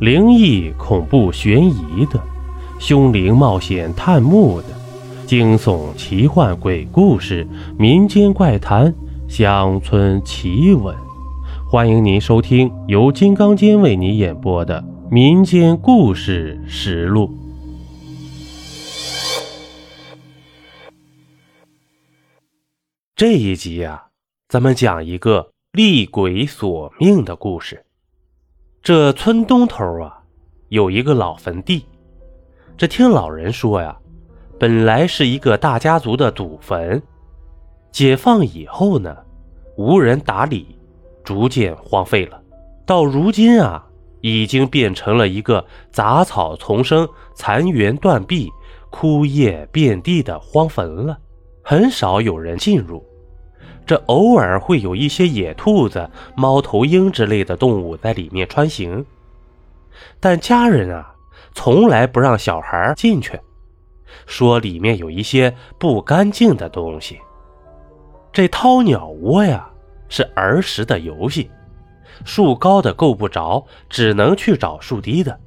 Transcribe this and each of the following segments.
灵异、恐怖、悬疑的，凶灵冒险探墓的，惊悚、奇幻、鬼故事、民间怪谈、乡村奇闻，欢迎您收听由金刚间为你演播的《民间故事实录》。这一集呀，咱们讲一个厉鬼索命的故事。这村东头啊，有一个老坟地。这听老人说呀，本来是一个大家族的祖坟，解放以后呢，无人打理，逐渐荒废了。到如今啊，已经变成了一个杂草丛生、残垣断壁、枯叶遍地的荒坟了，很少有人进入。这偶尔会有一些野兔子、猫头鹰之类的动物在里面穿行，但家人啊，从来不让小孩进去，说里面有一些不干净的东西。这掏鸟窝呀，是儿时的游戏，树高的够不着，只能去找树低的。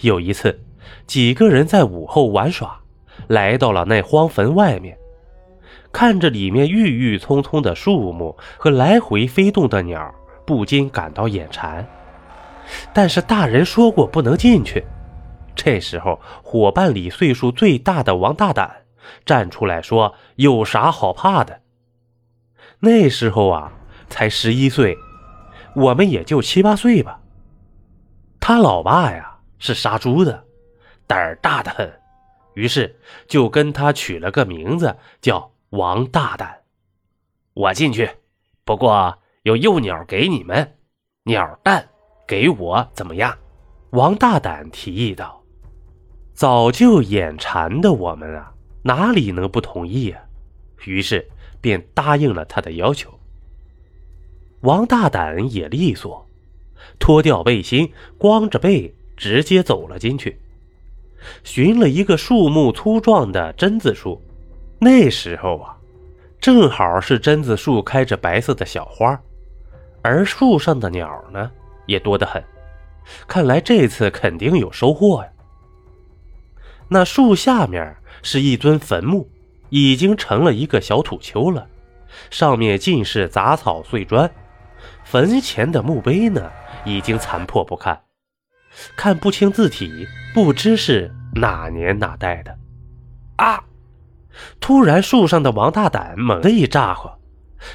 有一次，几个人在午后玩耍，来到了那荒坟外面。看着里面郁郁葱葱的树木和来回飞动的鸟，不禁感到眼馋。但是大人说过不能进去。这时候，伙伴里岁数最大的王大胆站出来说：“有啥好怕的？”那时候啊，才十一岁，我们也就七八岁吧。他老爸呀是杀猪的，胆儿大的很，于是就跟他取了个名字叫。王大胆，我进去，不过有幼鸟给你们，鸟蛋给我怎么样？王大胆提议道。早就眼馋的我们啊，哪里能不同意啊？于是便答应了他的要求。王大胆也利索，脱掉背心，光着背直接走了进去，寻了一个树木粗壮的榛子树。那时候啊，正好是榛子树开着白色的小花，而树上的鸟呢也多得很，看来这次肯定有收获呀。那树下面是一尊坟墓，已经成了一个小土丘了，上面尽是杂草碎砖，坟前的墓碑呢已经残破不堪，看不清字体，不知是哪年哪代的。啊！突然，树上的王大胆猛地一咋呼，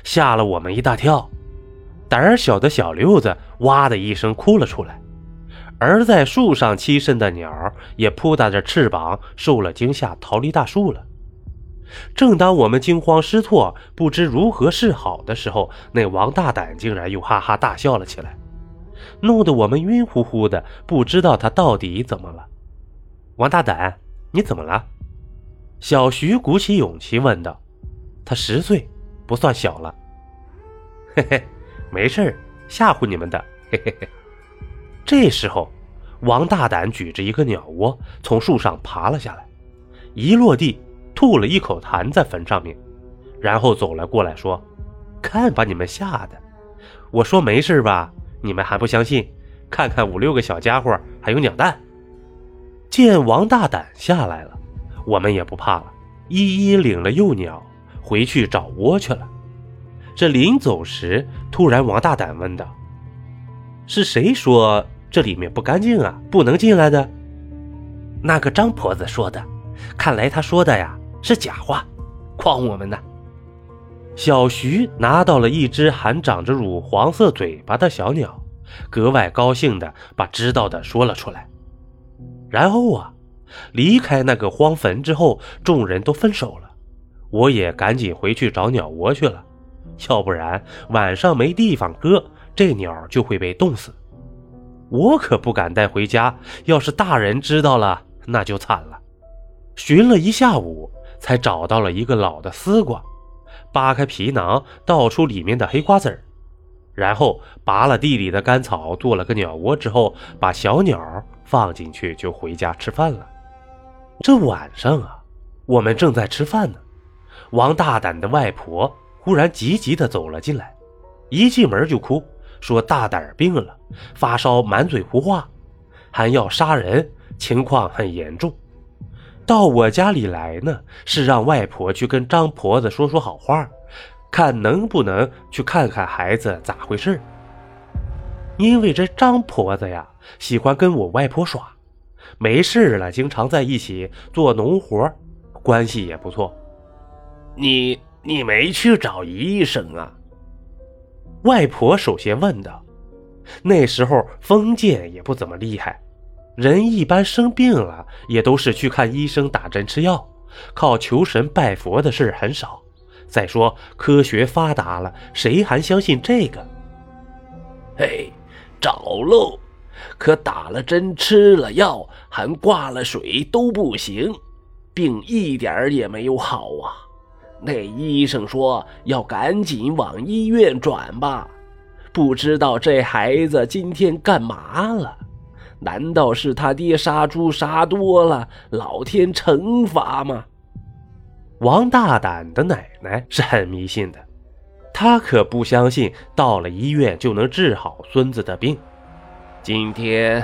吓了我们一大跳。胆儿小的小六子哇的一声哭了出来，而在树上栖身的鸟也扑打着翅膀，受了惊吓逃离大树了。正当我们惊慌失措，不知如何是好的时候，那王大胆竟然又哈哈大笑了起来，弄得我们晕乎乎的，不知道他到底怎么了。王大胆，你怎么了？小徐鼓起勇气问道：“他十岁，不算小了。”“嘿嘿，没事吓唬你们的。”嘿嘿嘿。这时候，王大胆举着一个鸟窝从树上爬了下来，一落地吐了一口痰在坟上面，然后走了过来，说：“看把你们吓的！我说没事吧，你们还不相信？看看五六个小家伙，还有鸟蛋。”见王大胆下来了。我们也不怕了，一一领了幼鸟回去找窝去了。这临走时，突然王大胆问道：“是谁说这里面不干净啊？不能进来的？”那个张婆子说的。看来他说的呀是假话，诓我们呢。小徐拿到了一只还长着乳黄色嘴巴的小鸟，格外高兴的把知道的说了出来。然后啊。离开那个荒坟之后，众人都分手了，我也赶紧回去找鸟窝去了，要不然晚上没地方搁，这鸟就会被冻死。我可不敢带回家，要是大人知道了，那就惨了。寻了一下午，才找到了一个老的丝瓜，扒开皮囊，倒出里面的黑瓜子儿，然后拔了地里的干草，做了个鸟窝之后，把小鸟放进去，就回家吃饭了。这晚上啊，我们正在吃饭呢，王大胆的外婆忽然急急的走了进来，一进门就哭，说大胆病了，发烧，满嘴胡话，还要杀人，情况很严重。到我家里来呢，是让外婆去跟张婆子说说好话，看能不能去看看孩子咋回事。因为这张婆子呀，喜欢跟我外婆耍，没事了，经常在一起做农活，关系也不错。你你没去找医生啊？外婆首先问道。那时候封建也不怎么厉害，人一般生病了也都是去看医生、打针、吃药，靠求神拜佛的事很少。再说科学发达了，谁还相信这个？嘿，找喽！可打了针、吃了药，还挂了水都不行，病一点也没有好啊！那医生说要赶紧往医院转吧。不知道这孩子今天干嘛了？难道是他爹杀猪杀多了，老天惩罚吗？王大胆的奶奶是很迷信的，她可不相信到了医院就能治好孙子的病。今天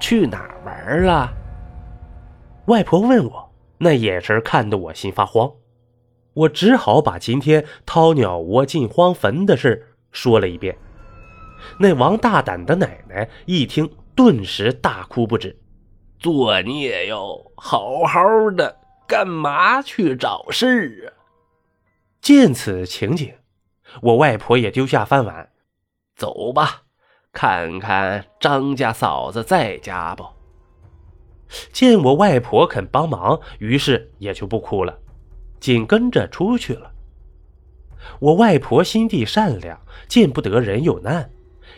去哪儿玩了？外婆问我，那眼神看得我心发慌。我只好把今天掏鸟窝进荒坟的事说了一遍。那王大胆的奶奶一听，顿时大哭不止。作孽哟！好好的，干嘛去找事啊？见此情景，我外婆也丢下饭碗，走吧，看看张家嫂子在家不？见我外婆肯帮忙，于是也就不哭了，紧跟着出去了。我外婆心地善良，见不得人有难。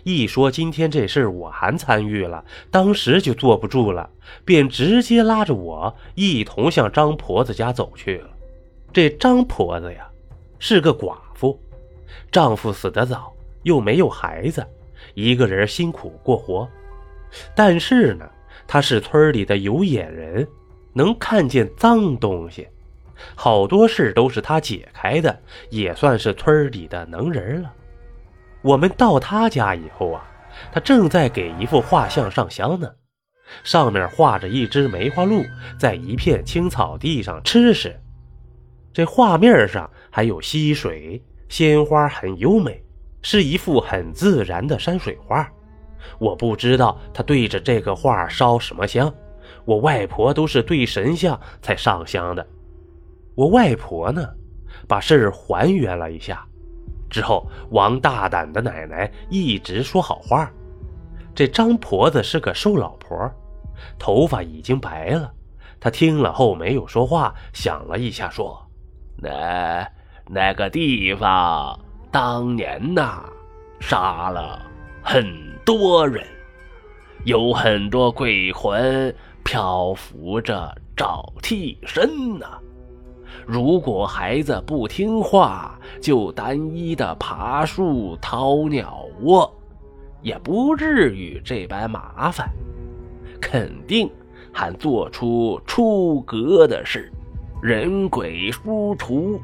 一说今天这事我还参与了，当时就坐不住了，便直接拉着我一同向张婆子家走去了。这张婆子呀，是个寡妇，丈夫死得早，又没有孩子，一个人辛苦过活。但是呢，他是村里的有眼人，能看见脏东西，好多事都是他解开的，也算是村里的能人了。我们到他家以后啊，他正在给一幅画像上香呢，上面画着一只梅花鹿在一片青草地上吃食，这画面上还有溪水、鲜花，很优美，是一幅很自然的山水画。我不知道他对着这个画烧什么香，我外婆都是对神像才上香的。我外婆呢，把事儿还原了一下。之后，王大胆的奶奶一直说好话。这张婆子是个瘦老婆，头发已经白了。她听了后没有说话，想了一下说：“那那个地方当年呐，杀了很多人，有很多鬼魂漂浮着找替身呢。”如果孩子不听话，就单一的爬树、掏鸟窝，也不至于这般麻烦。肯定还做出出格的事，人鬼殊途，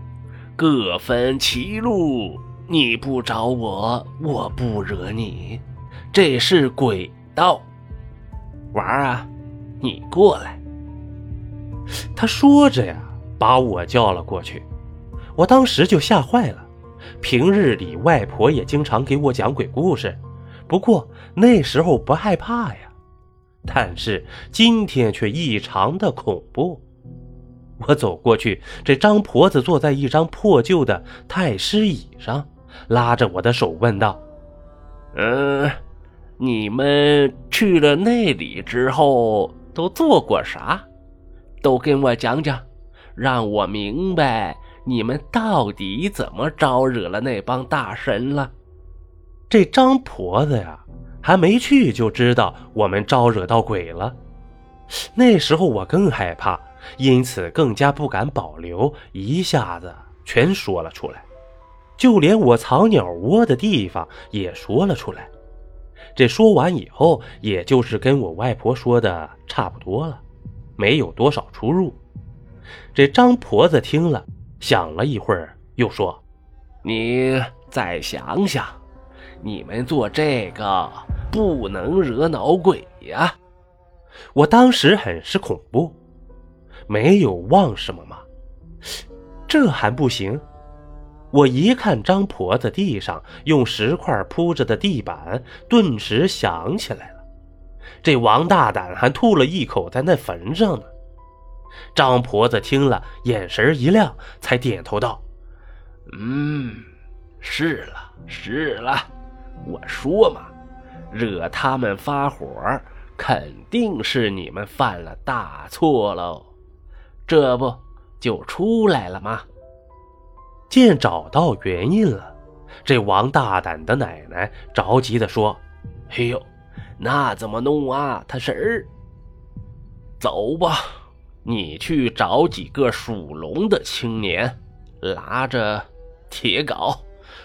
各分歧路。你不找我，我不惹你，这是鬼道。娃儿啊，你过来。他说着呀。把我叫了过去，我当时就吓坏了。平日里外婆也经常给我讲鬼故事，不过那时候不害怕呀。但是今天却异常的恐怖。我走过去，这张婆子坐在一张破旧的太师椅上，拉着我的手问道：“嗯，你们去了那里之后都做过啥？都跟我讲讲。”让我明白你们到底怎么招惹了那帮大神了。这张婆子呀，还没去就知道我们招惹到鬼了。那时候我更害怕，因此更加不敢保留，一下子全说了出来，就连我藏鸟窝的地方也说了出来。这说完以后，也就是跟我外婆说的差不多了，没有多少出入。这张婆子听了，想了一会儿，又说：“你再想想，你们做这个不能惹恼鬼呀。”我当时很是恐怖，没有忘什么吗？这还不行。我一看张婆子地上用石块铺着的地板，顿时想起来了。这王大胆还吐了一口在那坟上呢。张婆子听了，眼神一亮，才点头道：“嗯，是了，是了。我说嘛，惹他们发火，肯定是你们犯了大错喽。这不就出来了吗？”见找到原因了，这王大胆的奶奶着急地说：“哎呦，那怎么弄啊，他婶儿？走吧，你去找几个属龙的青年，拿着铁镐，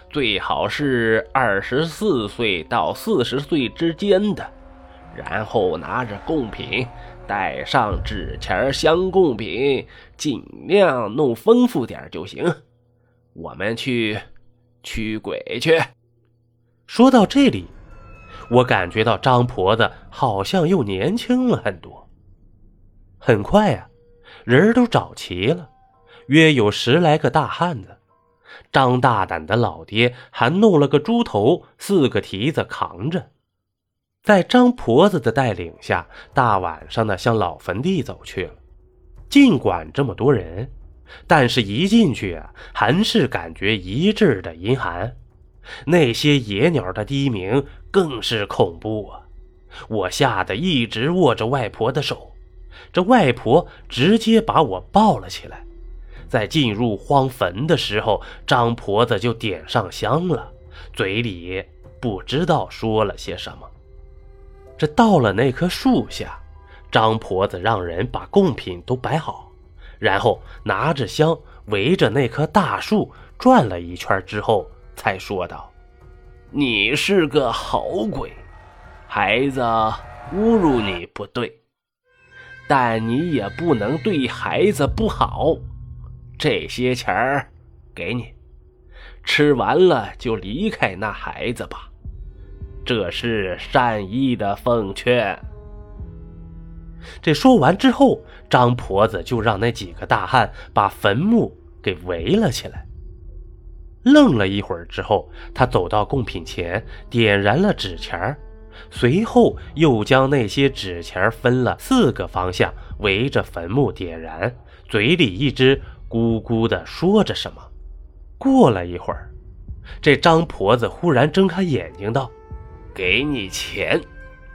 最好是二十四岁到四十岁之间的，然后拿着贡品，带上纸钱香贡品，尽量弄丰富点就行。”我们去驱鬼去。说到这里，我感觉到张婆子好像又年轻了很多。很快呀，人都找齐了，约有十来个大汉子。张大胆的老爹还弄了个猪头，四个蹄子扛着，在张婆子的带领下，大晚上的向老坟地走去了。尽管这么多人。但是，一进去啊，还是感觉一阵的阴寒。那些野鸟的低鸣更是恐怖啊！我吓得一直握着外婆的手，这外婆直接把我抱了起来。在进入荒坟的时候，张婆子就点上香了，嘴里不知道说了些什么。这到了那棵树下，张婆子让人把贡品都摆好。然后拿着香围着那棵大树转了一圈之后，才说道：“你是个好鬼，孩子侮辱你不对，但你也不能对孩子不好。这些钱儿给你，吃完了就离开那孩子吧，这是善意的奉劝。”这说完之后，张婆子就让那几个大汉把坟墓给围了起来。愣了一会儿之后，他走到贡品前，点燃了纸钱随后又将那些纸钱分了四个方向，围着坟墓点燃，嘴里一直咕咕的说着什么。过了一会儿，这张婆子忽然睁开眼睛道：“给你钱，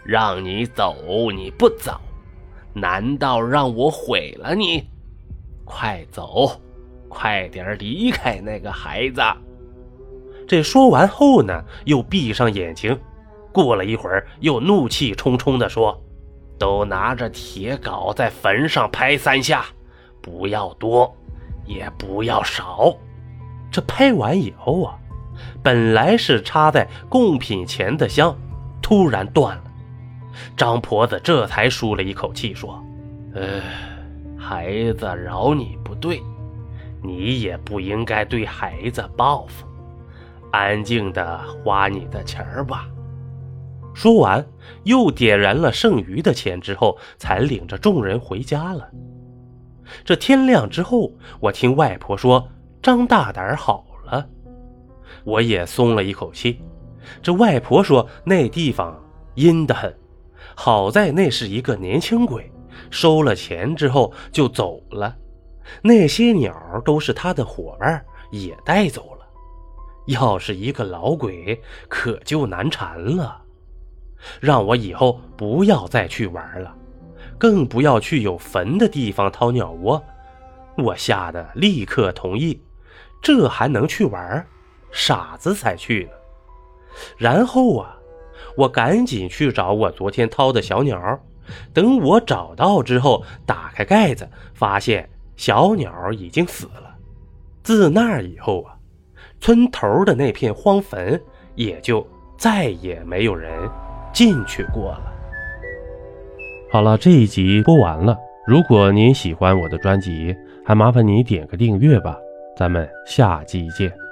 让你走，你不走。”难道让我毁了你？快走，快点离开那个孩子！这说完后呢，又闭上眼睛。过了一会儿，又怒气冲冲地说：“都拿着铁镐在坟上拍三下，不要多，也不要少。”这拍完以后啊，本来是插在贡品前的香，突然断了。张婆子这才舒了一口气，说：“呃，孩子饶你不对，你也不应该对孩子报复，安静的花你的钱儿吧。”说完，又点燃了剩余的钱之后，才领着众人回家了。这天亮之后，我听外婆说张大胆好了，我也松了一口气。这外婆说那地方阴得很。好在那是一个年轻鬼，收了钱之后就走了。那些鸟都是他的伙伴，也带走了。要是一个老鬼，可就难缠了。让我以后不要再去玩了，更不要去有坟的地方掏鸟窝。我吓得立刻同意。这还能去玩？傻子才去呢。然后啊。我赶紧去找我昨天掏的小鸟，等我找到之后，打开盖子，发现小鸟已经死了。自那以后啊，村头的那片荒坟也就再也没有人进去过了。好了，这一集播完了。如果您喜欢我的专辑，还麻烦你点个订阅吧。咱们下集见。